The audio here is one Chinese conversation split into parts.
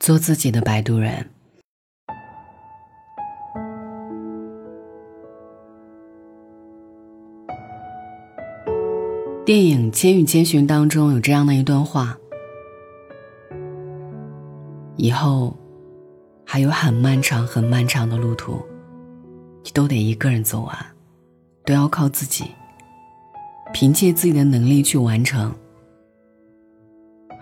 做自己的摆渡人。电影《千与千寻》当中有这样的一段话：以后还有很漫长、很漫长的路途，你都得一个人走完，都要靠自己，凭借自己的能力去完成，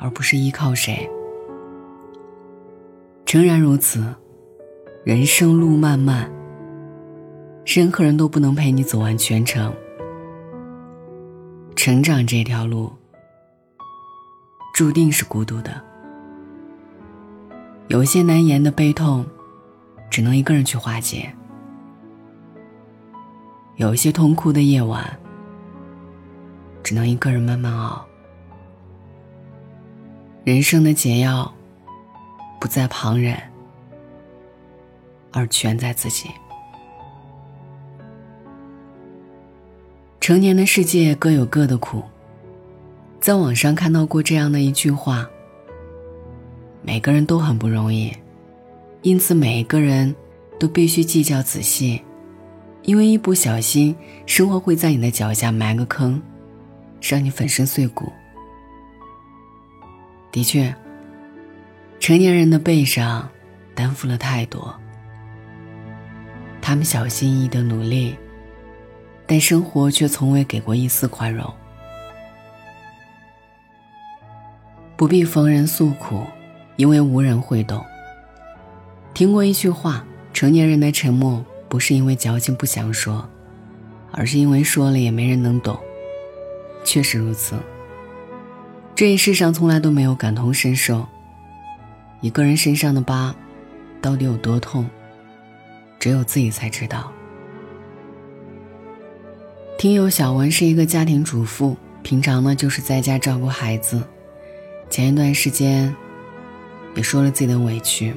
而不是依靠谁。诚然如此，人生路漫漫，任何人都不能陪你走完全程。成长这条路，注定是孤独的。有些难言的悲痛，只能一个人去化解；有些痛哭的夜晚，只能一个人慢慢熬。人生的解药。不在旁人，而全在自己。成年的世界各有各的苦，在网上看到过这样的一句话：每个人都很不容易，因此每一个人都必须计较仔细，因为一不小心，生活会在你的脚下埋个坑，让你粉身碎骨。的确。成年人的背上，担负了太多。他们小心翼翼的努力，但生活却从未给过一丝宽容。不必逢人诉苦，因为无人会懂。听过一句话：成年人的沉默，不是因为矫情不想说，而是因为说了也没人能懂。确实如此。这一世上从来都没有感同身受。一个人身上的疤，到底有多痛，只有自己才知道。听友小文是一个家庭主妇，平常呢就是在家照顾孩子。前一段时间，也说了自己的委屈。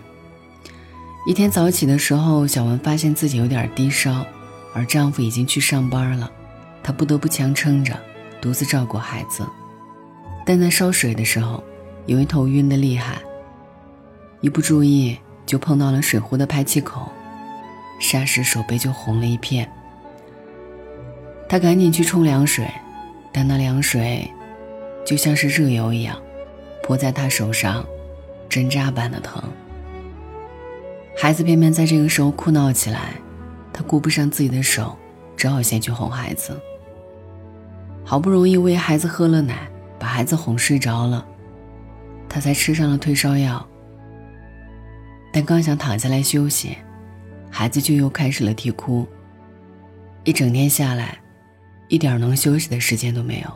一天早起的时候，小文发现自己有点低烧，而丈夫已经去上班了，她不得不强撑着，独自照顾孩子。但在烧水的时候，因为头晕的厉害。一不注意就碰到了水壶的排气口，霎时手背就红了一片。他赶紧去冲凉水，但那凉水就像是热油一样，泼在他手上，针扎般的疼。孩子偏偏在这个时候哭闹起来，他顾不上自己的手，只好先去哄孩子。好不容易喂孩子喝了奶，把孩子哄睡着了，他才吃上了退烧药。但刚想躺下来休息，孩子就又开始了啼哭。一整天下来，一点能休息的时间都没有。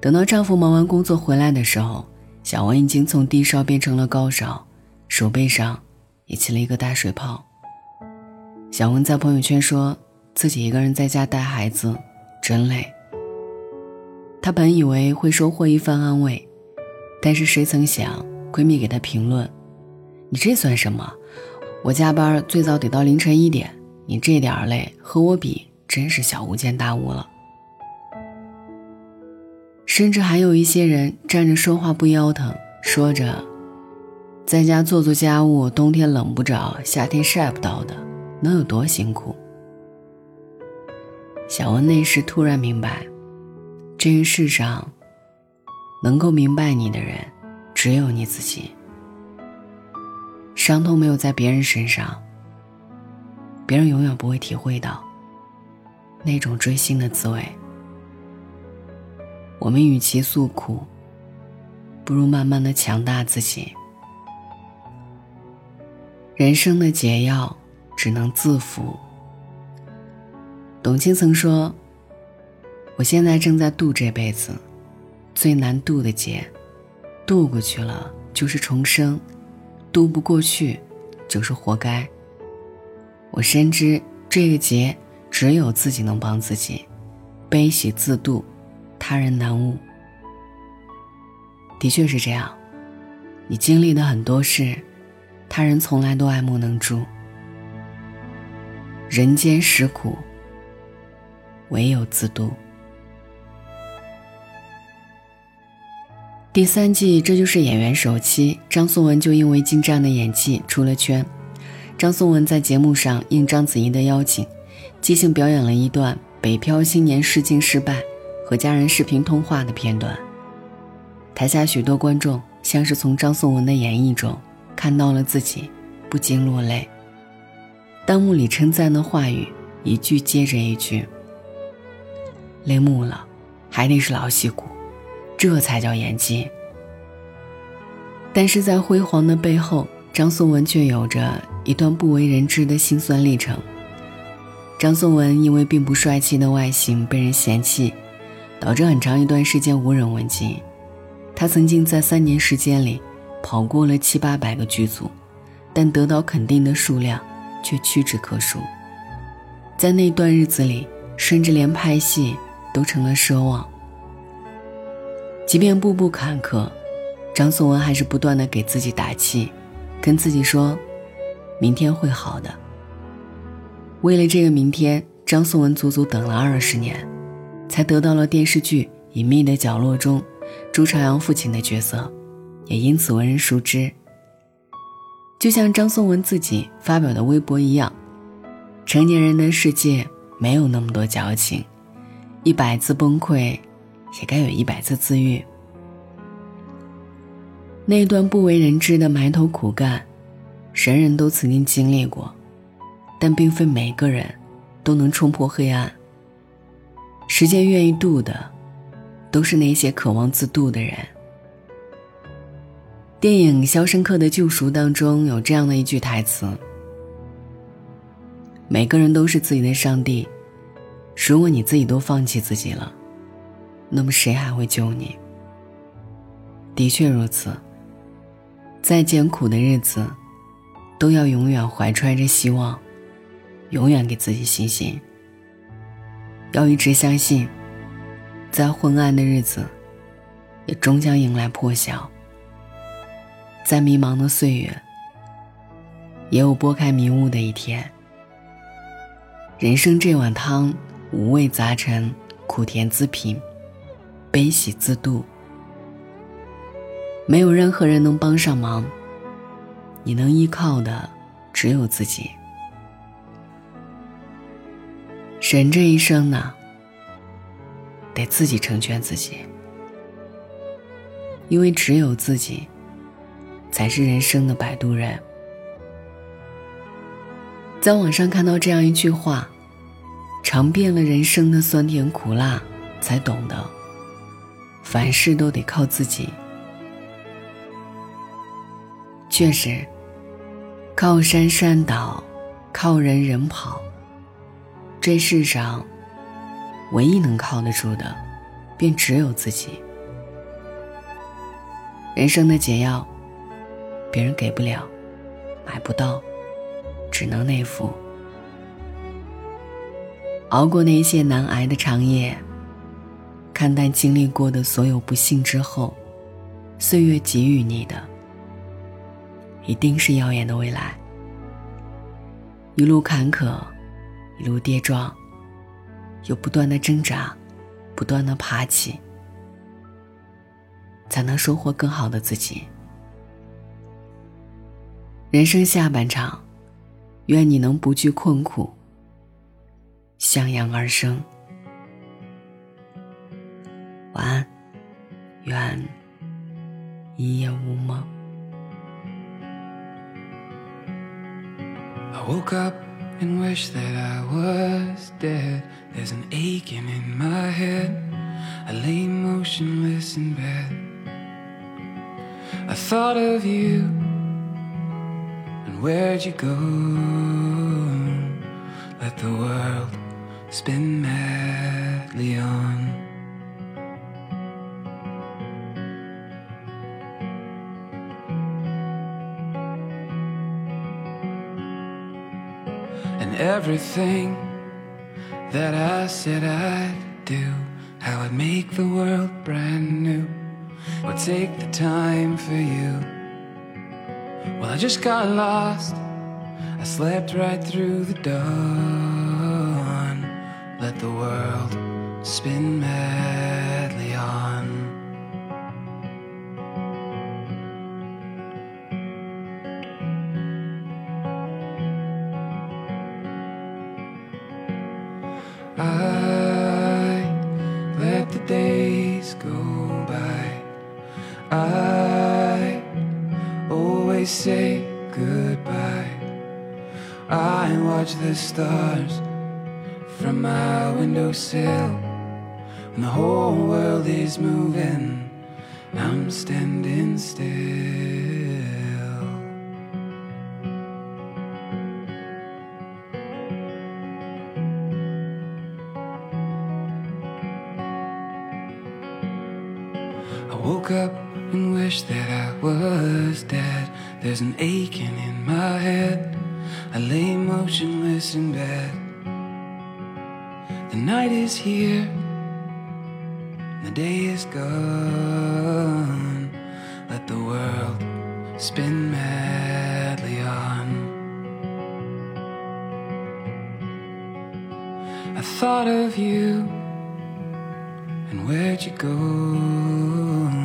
等到丈夫忙完工作回来的时候，小文已经从低烧变成了高烧，手背上也起了一个大水泡。小文在朋友圈说自己一个人在家带孩子，真累。她本以为会收获一番安慰，但是谁曾想，闺蜜给她评论。你这算什么？我加班最早得到凌晨一点，你这点累和我比真是小巫见大巫了。甚至还有一些人站着说话不腰疼，说着在家做做家务，冬天冷不着，夏天晒不到的，能有多辛苦？小文那时突然明白，这个世上能够明白你的人，只有你自己。伤痛没有在别人身上，别人永远不会体会到那种追星的滋味。我们与其诉苦，不如慢慢的强大自己。人生的解药只能自服。董卿曾说：“我现在正在渡这辈子最难渡的劫，渡过去了就是重生。”渡不过去，就是活该。我深知这个劫只有自己能帮自己，悲喜自度，他人难悟。的确是这样，你经历的很多事，他人从来都爱莫能助。人间实苦，唯有自渡。第三季《这就是演员》首期，张颂文就因为精湛的演技出了圈。张颂文在节目上应章子怡的邀请，即兴表演了一段北漂新年试镜失败和家人视频通话的片段。台下许多观众像是从张颂文的演绎中看到了自己，不禁落泪。弹幕里称赞的话语一句接着一句，泪目了，还得是老戏骨。这才叫演技。但是在辉煌的背后，张颂文却有着一段不为人知的辛酸历程。张颂文因为并不帅气的外形被人嫌弃，导致很长一段时间无人问津。他曾经在三年时间里跑过了七八百个剧组，但得到肯定的数量却屈指可数。在那段日子里，甚至连拍戏都成了奢望。即便步步坎坷，张颂文还是不断的给自己打气，跟自己说：“明天会好的。”为了这个明天，张颂文足足等了二十年，才得到了电视剧《隐秘的角落》中朱朝阳父亲的角色，也因此为人熟知。就像张颂文自己发表的微博一样：“成年人的世界没有那么多矫情，一百次崩溃。”也该有一百次自愈。那段不为人知的埋头苦干，人人都曾经经历过，但并非每个人都能冲破黑暗。时间愿意渡的，都是那些渴望自渡的人。电影《肖申克的救赎》当中有这样的一句台词：“每个人都是自己的上帝，如果你自己都放弃自己了。”那么谁还会救你？的确如此。再艰苦的日子，都要永远怀揣着希望，永远给自己信心。要一直相信，在昏暗的日子，也终将迎来破晓。在迷茫的岁月，也有拨开迷雾的一天。人生这碗汤，五味杂陈，苦甜自品。悲喜自度，没有任何人能帮上忙。你能依靠的只有自己。人这一生呢，得自己成全自己，因为只有自己，才是人生的摆渡人。在网上看到这样一句话：尝遍了人生的酸甜苦辣，才懂得。凡事都得靠自己。确实，靠山山倒，靠人人跑。这世上，唯一能靠得住的，便只有自己。人生的解药，别人给不了，买不到，只能内服。熬过那些难挨的长夜。看淡经历过的所有不幸之后，岁月给予你的，一定是耀眼的未来。一路坎坷，一路跌撞，又不断的挣扎，不断的爬起，才能收获更好的自己。人生下半场，愿你能不惧困苦，向阳而生。晚安，愿一夜无梦。I woke up and wish that I was dead. There's an aching in my head. I lay motionless in bed. I thought of you and where'd you go? Let the world spin madly Everything that I said I'd do, how I'd make the world brand new, would take the time for you. Well, I just got lost. I slept right through the dawn. Let the world spin madly on. I let the days go by. I always say goodbye. I watch the stars from my windowsill. When the whole world is moving, I'm standing still. Was dead. There's an aching in my head. I lay motionless in bed. The night is here, the day is gone. Let the world spin madly on. I thought of you, and where'd you go?